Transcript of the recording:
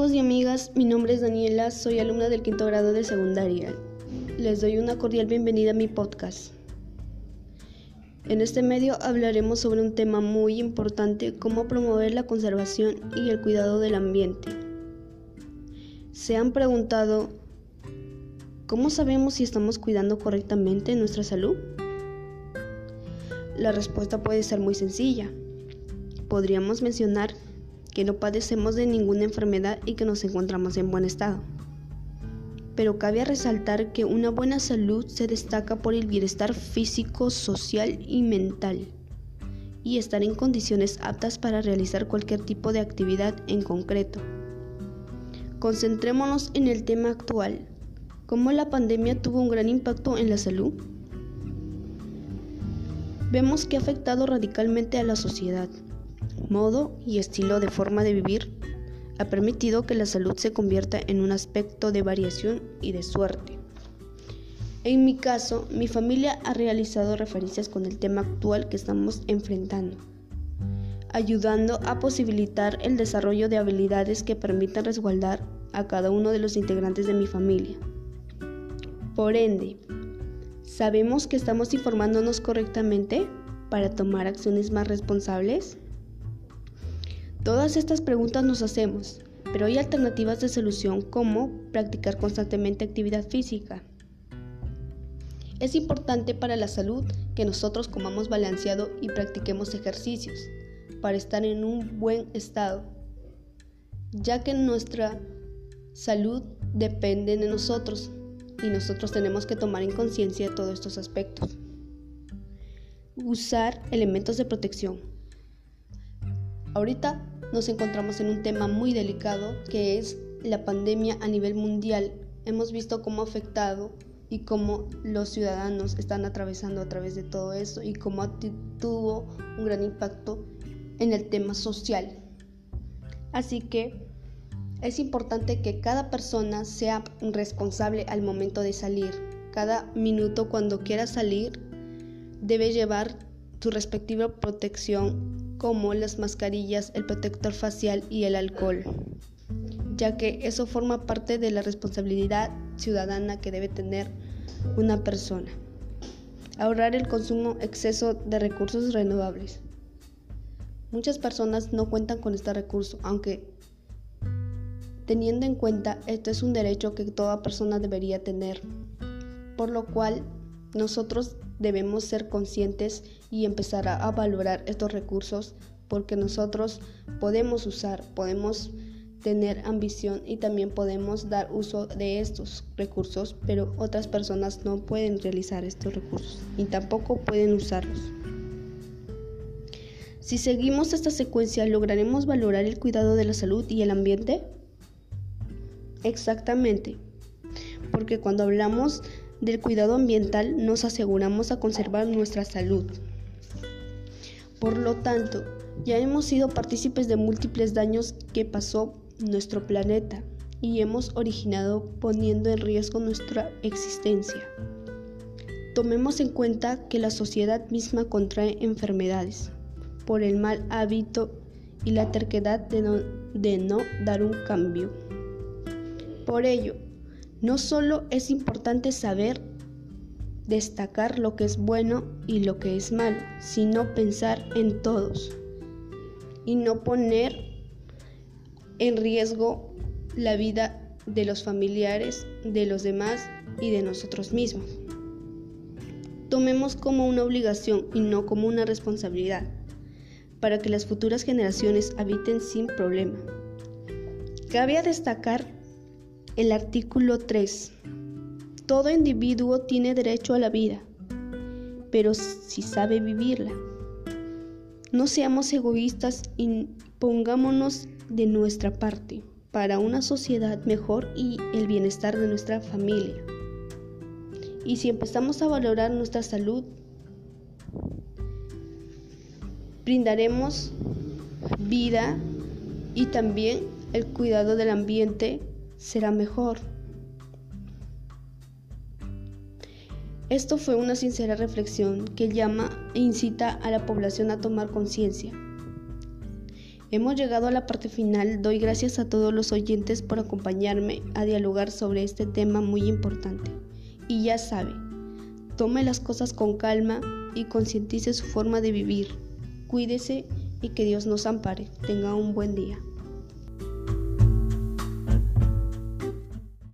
amigos y amigas, mi nombre es Daniela, soy alumna del quinto grado de secundaria. Les doy una cordial bienvenida a mi podcast. En este medio hablaremos sobre un tema muy importante, cómo promover la conservación y el cuidado del ambiente. ¿Se han preguntado cómo sabemos si estamos cuidando correctamente nuestra salud? La respuesta puede ser muy sencilla. Podríamos mencionar que no padecemos de ninguna enfermedad y que nos encontramos en buen estado. Pero cabe resaltar que una buena salud se destaca por el bienestar físico, social y mental, y estar en condiciones aptas para realizar cualquier tipo de actividad en concreto. Concentrémonos en el tema actual, cómo la pandemia tuvo un gran impacto en la salud. Vemos que ha afectado radicalmente a la sociedad, modo y estilo de forma de vivir ha permitido que la salud se convierta en un aspecto de variación y de suerte. En mi caso, mi familia ha realizado referencias con el tema actual que estamos enfrentando, ayudando a posibilitar el desarrollo de habilidades que permitan resguardar a cada uno de los integrantes de mi familia. Por ende, ¿sabemos que estamos informándonos correctamente para tomar acciones más responsables? Todas estas preguntas nos hacemos, pero hay alternativas de solución como practicar constantemente actividad física. Es importante para la salud que nosotros comamos balanceado y practiquemos ejercicios para estar en un buen estado, ya que nuestra salud depende de nosotros y nosotros tenemos que tomar en conciencia todos estos aspectos. Usar elementos de protección. Ahorita nos encontramos en un tema muy delicado que es la pandemia a nivel mundial. Hemos visto cómo ha afectado y cómo los ciudadanos están atravesando a través de todo eso y cómo tuvo un gran impacto en el tema social. Así que es importante que cada persona sea responsable al momento de salir. Cada minuto cuando quiera salir debe llevar su respectiva protección como las mascarillas, el protector facial y el alcohol, ya que eso forma parte de la responsabilidad ciudadana que debe tener una persona. Ahorrar el consumo exceso de recursos renovables. Muchas personas no cuentan con este recurso, aunque teniendo en cuenta esto es un derecho que toda persona debería tener, por lo cual nosotros debemos ser conscientes y empezar a, valorar estos recursos porque nosotros podemos usar, podemos tener ambición y también podemos dar uso de estos recursos, pero otras personas no pueden realizar estos recursos y tampoco pueden usarlos. Si seguimos esta secuencia, ¿lograremos valorar el cuidado de la salud y el ambiente? Exactamente, porque cuando hablamos del cuidado ambiental nos aseguramos a conservar nuestra salud. Por lo tanto, ya hemos sido partícipes de múltiples daños que pasó nuestro planeta y hemos originado poniendo en riesgo nuestra existencia. Tomemos en cuenta que la sociedad misma contrae enfermedades por el mal hábito y la terquedad de no, dar un cambio. Por ello, no solo es importante saber destacar lo que es bueno y lo que es malo, sino pensar en todos y no poner en riesgo la vida de los familiares, de los demás y de nosotros mismos. Tomemos como una obligación y no como una responsabilidad para que las futuras generaciones habiten sin problema. Cabe destacar el artículo 3. Todo individuo tiene derecho a la vida, pero si sabe vivirla. No seamos egoístas y pongámonos de nuestra parte para una sociedad mejor y el bienestar de nuestra familia. Y si empezamos a valorar nuestra salud, brindaremos vida y también el cuidado del ambiente será mejor. Esto fue una sincera reflexión que llama e incita a la población a tomar conciencia Hemos llegado a la parte final. Doy gracias a todos los oyentes por acompañarme a dialogar sobre este tema muy importante. Y ya sabe, tome las cosas con calma y concientice su forma de vivir. Cuídese y que Dios nos ampare. Tenga un buen día.